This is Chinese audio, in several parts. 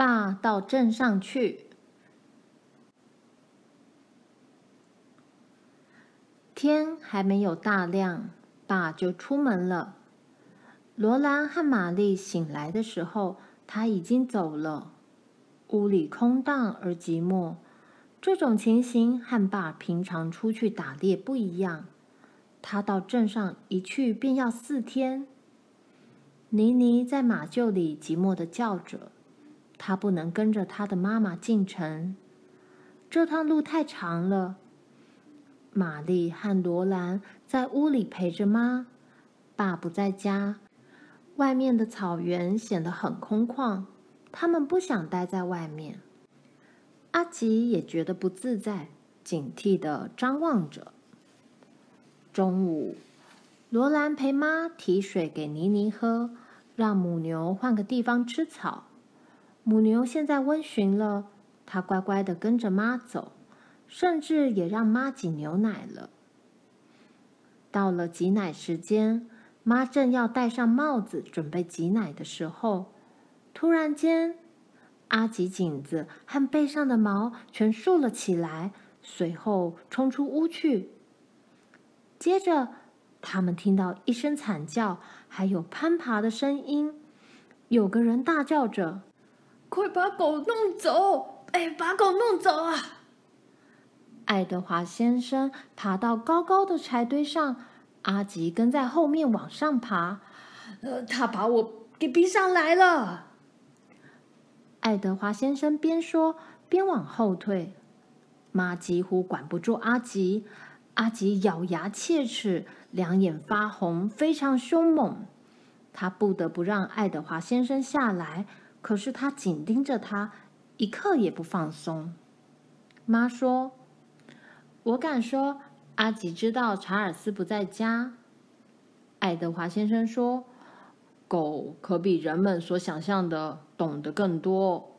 爸到镇上去。天还没有大亮，爸就出门了。罗兰和玛丽醒来的时候，他已经走了。屋里空荡而寂寞，这种情形和爸平常出去打猎不一样。他到镇上一去便要四天。妮妮在马厩里寂寞的叫着，他不能跟着他的妈妈进城，这趟路太长了。玛丽和罗兰在屋里陪着妈，爸不在家，外面的草原显得很空旷，他们不想待在外面。阿吉也觉得不自在，警惕地张望着。中午，罗兰陪妈提水给妮妮喝。让母牛换个地方吃草。母牛现在温驯了，它乖乖的跟着妈走，甚至也让妈挤牛奶了。到了挤奶时间，妈正要戴上帽子准备挤奶的时候，突然间，阿吉颈子和背上的毛全竖了起来，随后冲出屋去。接着，他们听到一声惨叫。还有攀爬的声音，有个人大叫着：“快把狗弄走！哎，把狗弄走啊！”爱德华先生爬到高高的柴堆上，阿吉跟在后面往上爬。呃，他把我给逼上来了。爱德华先生边说边往后退，妈几乎管不住阿吉。阿吉咬牙切齿，两眼发红，非常凶猛。他不得不让爱德华先生下来，可是他紧盯着他，一刻也不放松。妈说：“我敢说，阿吉知道查尔斯不在家。”爱德华先生说：“狗可比人们所想象的懂得更多。”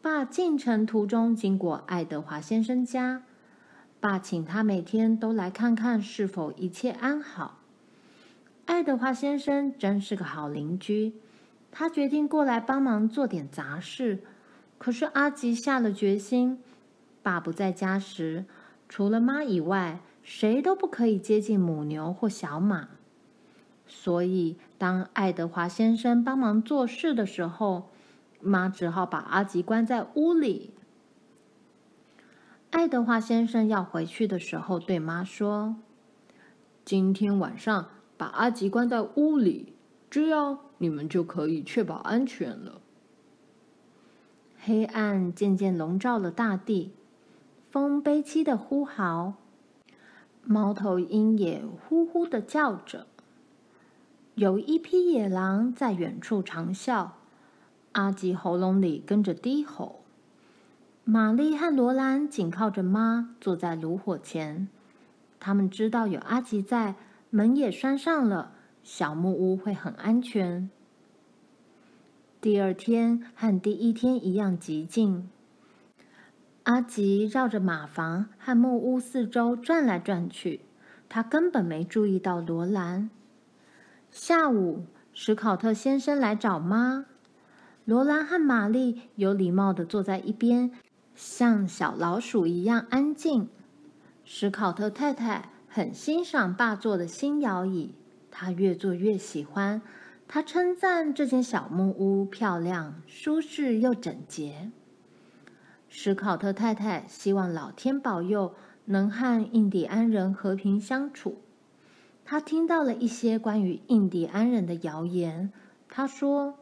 爸进城途中经过爱德华先生家。爸请他每天都来看看是否一切安好。爱德华先生真是个好邻居，他决定过来帮忙做点杂事。可是阿吉下了决心，爸不在家时，除了妈以外，谁都不可以接近母牛或小马。所以，当爱德华先生帮忙做事的时候，妈只好把阿吉关在屋里。爱德华先生要回去的时候，对妈说：“今天晚上把阿吉关在屋里，这样你们就可以确保安全了。”黑暗渐渐笼罩了大地，风悲凄的呼号，猫头鹰也呼呼的叫着。有一匹野狼在远处长啸，阿吉喉咙里跟着低吼。玛丽和罗兰紧靠着妈，坐在炉火前。他们知道有阿吉在，门也拴上了，小木屋会很安全。第二天和第一天一样寂静。阿吉绕着马房和木屋四周转来转去，他根本没注意到罗兰。下午，史考特先生来找妈，罗兰和玛丽有礼貌地坐在一边。像小老鼠一样安静。史考特太太很欣赏爸做的新摇椅，他越做越喜欢。他称赞这间小木屋漂亮、舒适又整洁。史考特太太希望老天保佑能和印第安人和平相处。他听到了一些关于印第安人的谣言。他说：“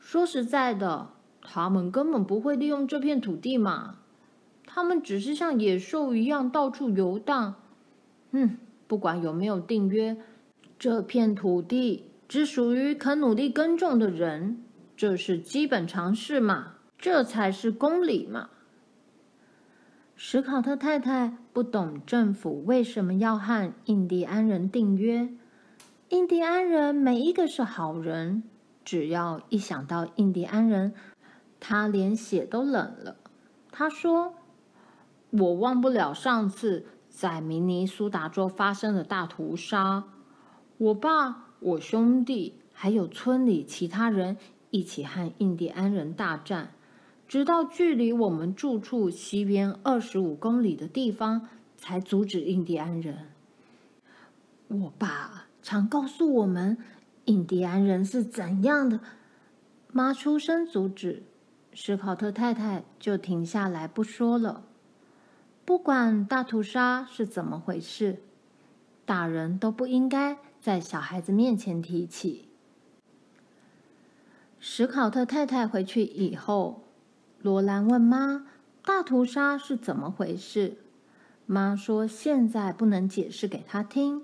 说实在的。”他们根本不会利用这片土地嘛，他们只是像野兽一样到处游荡。嗯，不管有没有订约，这片土地只属于肯努力耕种的人，这是基本常识嘛，这才是公理嘛。史考特太太不懂政府为什么要和印第安人订约，印第安人每一个是好人，只要一想到印第安人。他连血都冷了。他说：“我忘不了上次在明尼苏达州发生的大屠杀。我爸、我兄弟还有村里其他人一起和印第安人大战，直到距离我们住处西边二十五公里的地方，才阻止印第安人。我爸常告诉我们，印第安人是怎样的。妈出声阻止，史考特太太就停下来不说了。不管大屠杀是怎么回事，大人都不应该在小孩子面前提起。史考特太太回去以后，罗兰问妈：“大屠杀是怎么回事？”妈说：“现在不能解释给他听，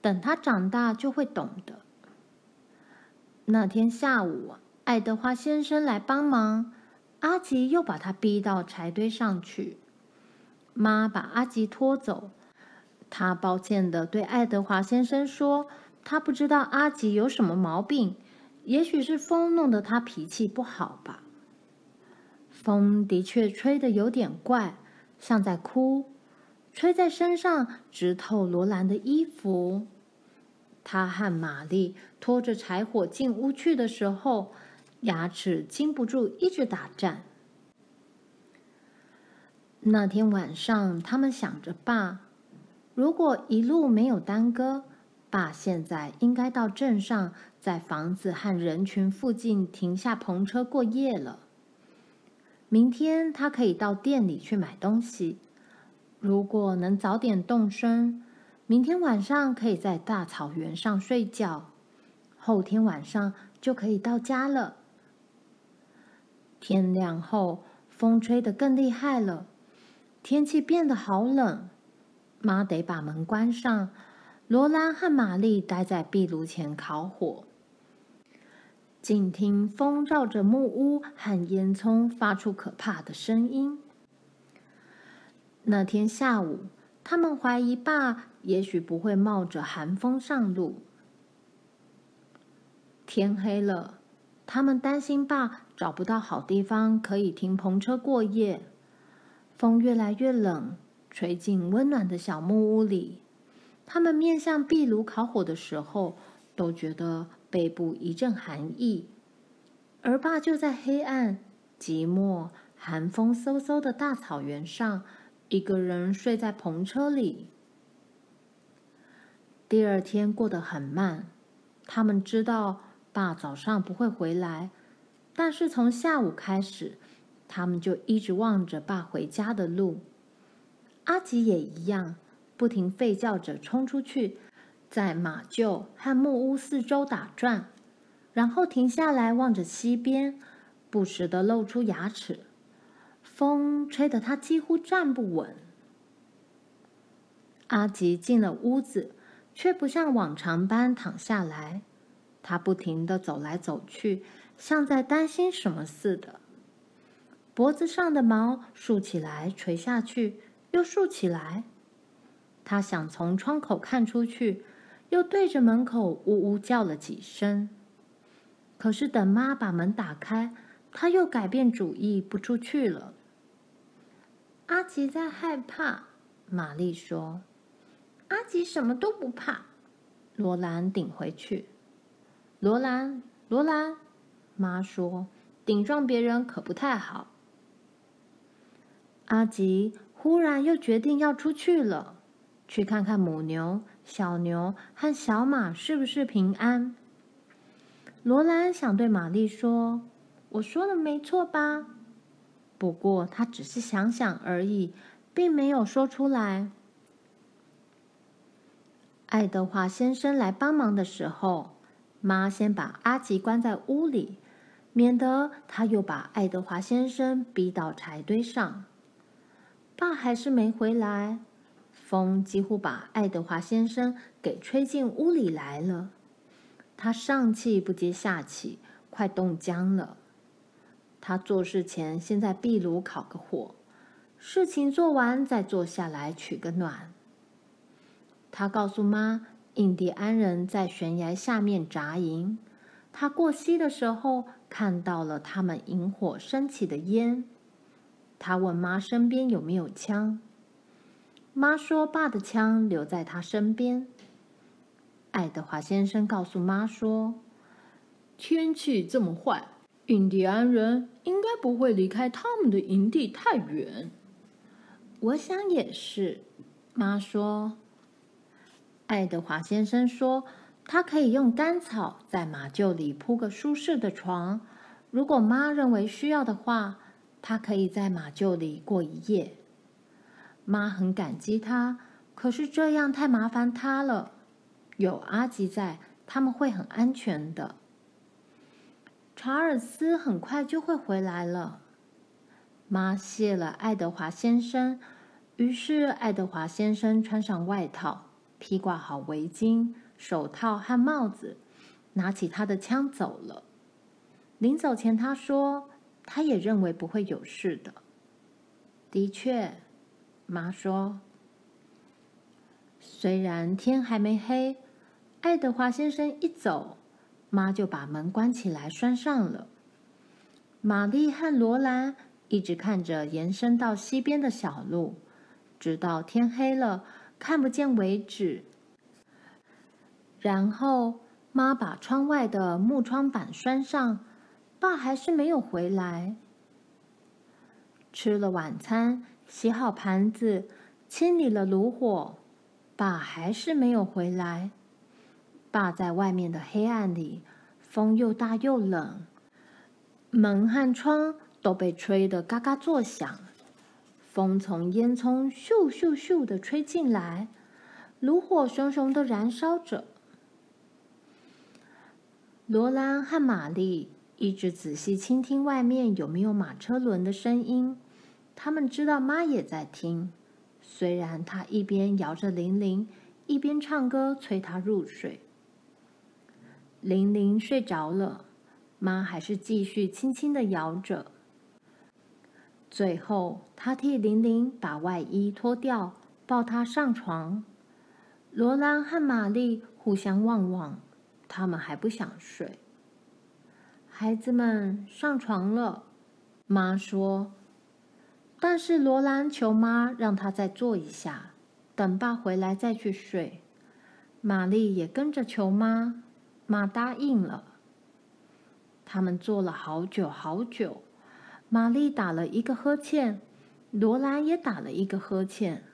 等他长大就会懂的。”那天下午，爱德华先生来帮忙，阿吉又把他逼到柴堆上去。妈把阿吉拖走，他抱歉地对爱德华先生说：“他不知道阿吉有什么毛病，也许是风弄得他脾气不好吧。”风的确吹得有点怪，像在哭，吹在身上直透罗兰的衣服。他和玛丽拖着柴火进屋去的时候。牙齿禁不住一直打颤。那天晚上，他们想着爸，如果一路没有耽搁，爸现在应该到镇上，在房子和人群附近停下篷车过夜了。明天他可以到店里去买东西。如果能早点动身，明天晚上可以在大草原上睡觉，后天晚上就可以到家了。天亮后，风吹得更厉害了，天气变得好冷。妈得把门关上。罗兰和玛丽待在壁炉前烤火，静听风绕着木屋和烟囱发出可怕的声音。那天下午，他们怀疑爸也许不会冒着寒风上路。天黑了，他们担心爸。找不到好地方可以停篷车过夜，风越来越冷，吹进温暖的小木屋里。他们面向壁炉烤火的时候，都觉得背部一阵寒意。而爸就在黑暗、寂寞、寒风嗖嗖的大草原上，一个人睡在篷车里。第二天过得很慢，他们知道爸早上不会回来。但是从下午开始，他们就一直望着爸回家的路。阿吉也一样，不停吠叫着冲出去，在马厩和木屋四周打转，然后停下来望着西边，不时地露出牙齿。风吹得他几乎站不稳。阿吉进了屋子，却不像往常般躺下来，他不停地走来走去。像在担心什么似的，脖子上的毛竖起来，垂下去，又竖起来。他想从窗口看出去，又对着门口呜呜叫了几声。可是等妈把门打开，他又改变主意，不出去了。阿吉在害怕，玛丽说：“阿吉什么都不怕。”罗兰顶回去：“罗兰，罗兰。”妈说：“顶撞别人可不太好。”阿吉忽然又决定要出去了，去看看母牛、小牛和小马是不是平安。罗兰想对玛丽说：“我说的没错吧？”不过他只是想想而已，并没有说出来。爱德华先生来帮忙的时候，妈先把阿吉关在屋里。免得他又把爱德华先生逼到柴堆上。爸还是没回来，风几乎把爱德华先生给吹进屋里来了。他上气不接下气，快冻僵了。他做事前先在壁炉烤个火，事情做完再坐下来取个暖。他告诉妈，印第安人在悬崖下面扎营。他过溪的时候看到了他们引火升起的烟。他问妈身边有没有枪。妈说爸的枪留在他身边。爱德华先生告诉妈说：“天气这么坏，印第安人应该不会离开他们的营地太远。我想也是，妈说。爱德华先生说，他可以用干草在马厩里铺个舒适的床。如果妈认为需要的话，他可以在马厩里过一夜。妈很感激他，可是这样太麻烦他了。有阿吉在，他们会很安全的。查尔斯很快就会回来了。妈谢了爱德华先生，于是爱德华先生穿上外套，披挂好围巾、手套和帽子，拿起他的枪走了。临走前，他说：“他也认为不会有事的。”的确，妈说，虽然天还没黑，爱德华先生一走。妈就把门关起来，拴上了。玛丽和罗兰一直看着延伸到西边的小路，直到天黑了，看不见为止。然后妈把窗外的木窗板拴上，爸还是没有回来。吃了晚餐，洗好盘子，清理了炉火，爸还是没有回来。爸在外面的黑暗里，风又大又冷，门和窗都被吹得嘎嘎作响。风从烟囱咻咻咻的吹进来，炉火熊熊的燃烧着。罗兰和玛丽一直仔细倾听外面有没有马车轮的声音，他们知道妈也在听，虽然她一边摇着铃铃，一边唱歌催她入睡。铃铃睡着了，妈还是继续轻轻的摇着。最后，她替铃铃把外衣脱掉，抱她上床。罗兰和玛丽互相望望，他们还不想睡。孩子们上床了，妈说。但是罗兰求妈让她再坐一下，等爸回来再去睡。玛丽也跟着求妈。妈答应了。他们坐了好久好久。玛丽打了一个呵欠，罗兰也打了一个呵欠，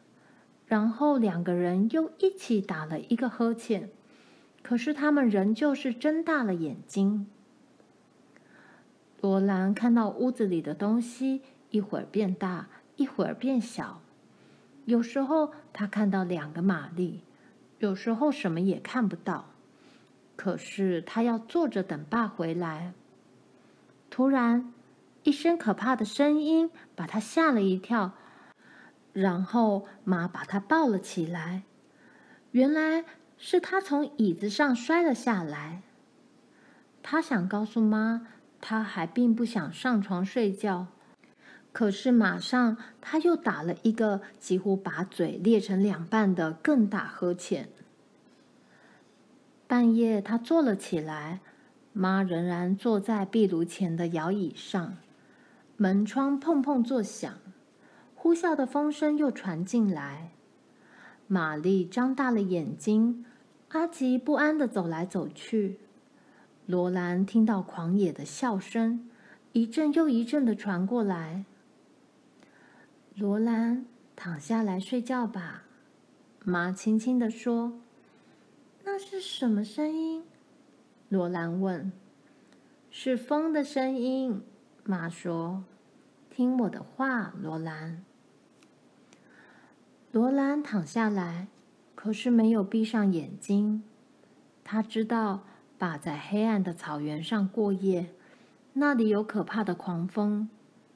然后两个人又一起打了一个呵欠。可是他们仍旧是睁大了眼睛。罗兰看到屋子里的东西一会儿变大，一会儿变小。有时候他看到两个玛丽，有时候什么也看不到。可是他要坐着等爸回来。突然，一声可怕的声音把他吓了一跳，然后妈把他抱了起来。原来是他从椅子上摔了下来。他想告诉妈，他还并不想上床睡觉。可是马上他又打了一个几乎把嘴裂成两半的更大呵欠。半夜，他坐了起来，妈仍然坐在壁炉前的摇椅上。门窗砰砰作响，呼啸的风声又传进来。玛丽张大了眼睛，阿吉不安地走来走去。罗兰听到狂野的笑声，一阵又一阵的传过来。罗兰，躺下来睡觉吧，妈轻轻地说。那是什么声音？罗兰问。是风的声音，妈说。听我的话，罗兰。罗兰躺下来，可是没有闭上眼睛。他知道爸在黑暗的草原上过夜，那里有可怕的狂风，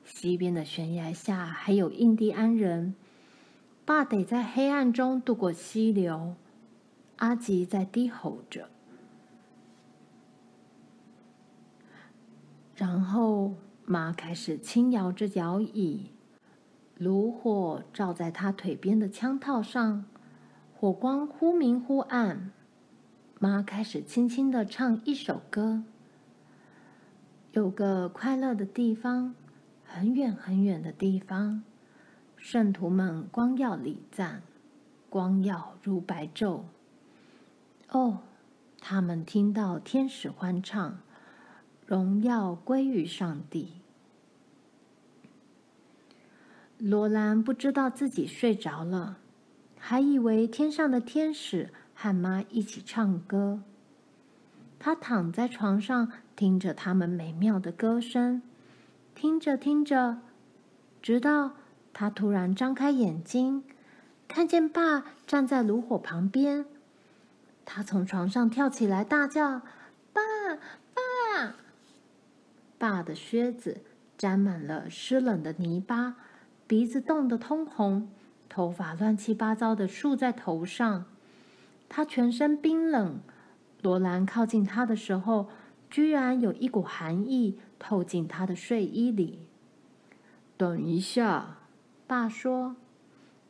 西边的悬崖下还有印第安人。爸得在黑暗中渡过溪流。阿吉在低吼着，然后妈开始轻摇着摇椅，炉火照在他腿边的枪套上，火光忽明忽暗。妈开始轻轻的唱一首歌：有个快乐的地方，很远很远的地方，圣徒们光耀礼赞，光耀如白昼。哦，他们听到天使欢唱，荣耀归于上帝。罗兰不知道自己睡着了，还以为天上的天使和妈一起唱歌。他躺在床上，听着他们美妙的歌声，听着听着，直到他突然张开眼睛，看见爸站在炉火旁边。他从床上跳起来，大叫：“爸，爸！”爸的靴子沾满了湿冷的泥巴。鼻子冻得通红，头发乱七八糟的竖在头上，他全身冰冷。罗兰靠近他的时候，居然有一股寒意透进他的睡衣里。等一下，爸说。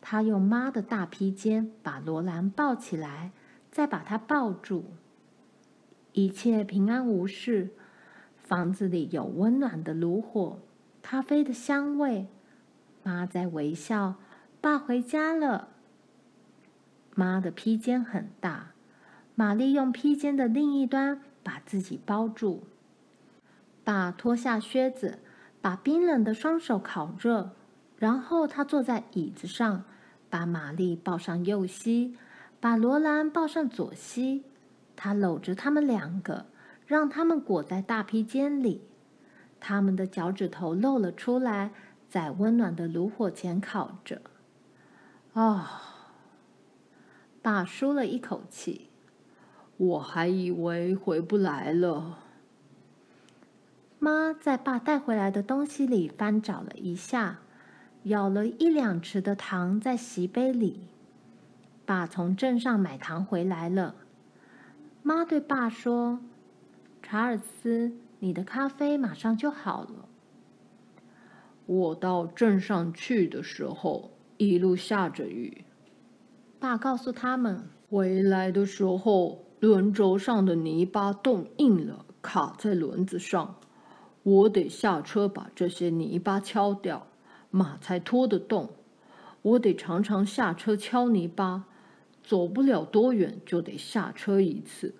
他用妈的大披肩把罗兰抱起来，再把他抱住。一切平安无事，房子里有温暖的炉火，咖啡的香味。妈在微笑，爸回家了。妈的披肩很大，玛丽用披肩的另一端把自己包住。爸脱下靴子，把冰冷的双手烤热，然后他坐在椅子上，把玛丽抱上右膝，把罗兰抱上左膝。他搂着他们两个，让他们裹在大披肩里，他们的脚趾头露了出来。在温暖的炉火前烤着。哦，爸舒了一口气。我还以为回不来了。妈在爸带回来的东西里翻找了一下，舀了一两匙的糖在席杯里。爸从镇上买糖回来了。妈对爸说：“查尔斯，你的咖啡马上就好了。”我到镇上去的时候，一路下着雨。爸告诉他们，回来的时候，轮轴上的泥巴冻硬了，卡在轮子上。我得下车把这些泥巴敲掉，马才拖得动。我得常常下车敲泥巴，走不了多远就得下车一次。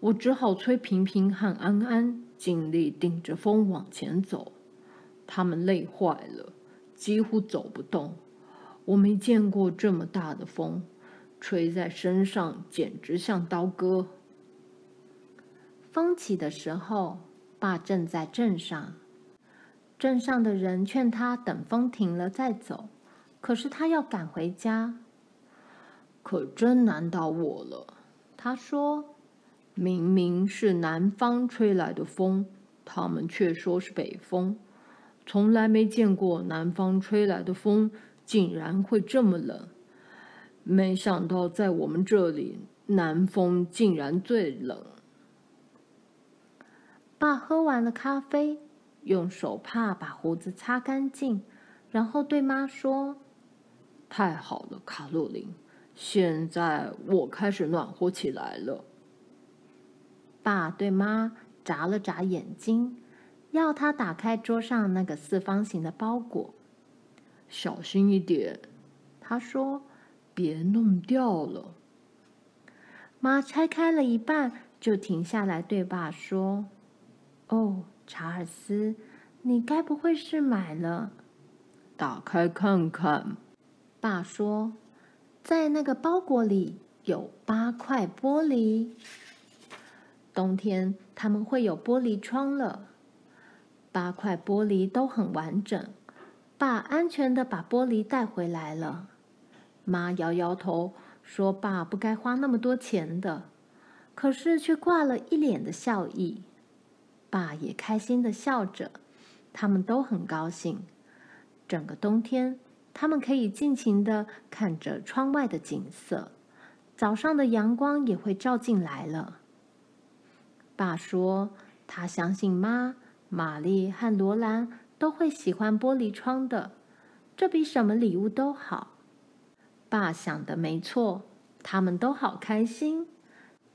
我只好催平平和安安尽力顶着风往前走。他们累坏了，几乎走不动。我没见过这么大的风，吹在身上简直像刀割。风起的时候，爸正在镇上。镇上的人劝他等风停了再走，可是他要赶回家。可真难倒我了，他说：“明明是南方吹来的风，他们却说是北风。”从来没见过南方吹来的风竟然会这么冷，没想到在我们这里，南风竟然最冷。爸喝完了咖啡，用手帕把胡子擦干净，然后对妈说：“太好了，卡洛琳，现在我开始暖和起来了。”爸对妈眨了眨眼睛。要他打开桌上那个四方形的包裹，小心一点。他说：“别弄掉了。”妈拆开了一半，就停下来对爸说：“哦，查尔斯，你该不会是买了？”打开看看。爸说：“在那个包裹里有八块玻璃，冬天他们会有玻璃窗了。”八块玻璃都很完整，爸安全地把玻璃带回来了。妈摇摇头说：“爸不该花那么多钱的。”可是却挂了一脸的笑意。爸也开心地笑着，他们都很高兴。整个冬天，他们可以尽情地看着窗外的景色，早上的阳光也会照进来了。爸说：“他相信妈。”玛丽和罗兰都会喜欢玻璃窗的，这比什么礼物都好。爸想的没错，他们都好开心。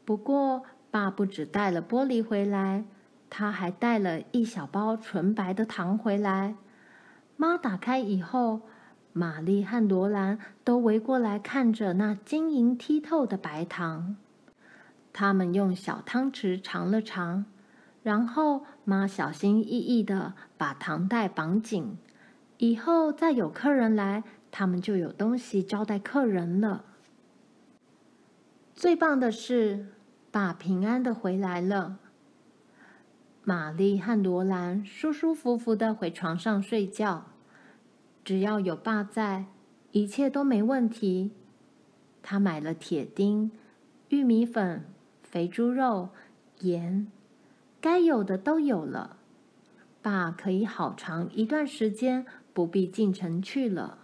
不过，爸不只带了玻璃回来，他还带了一小包纯白的糖回来。妈打开以后，玛丽和罗兰都围过来看着那晶莹剔透的白糖。他们用小汤匙尝了尝。然后妈小心翼翼地把糖袋绑紧，以后再有客人来，他们就有东西招待客人了。最棒的是，爸平安地回来了。玛丽和罗兰舒舒服服地回床上睡觉。只要有爸在，一切都没问题。他买了铁钉、玉米粉、肥猪肉、盐，该有的都有了。爸可以好长一段时间不必进城去了。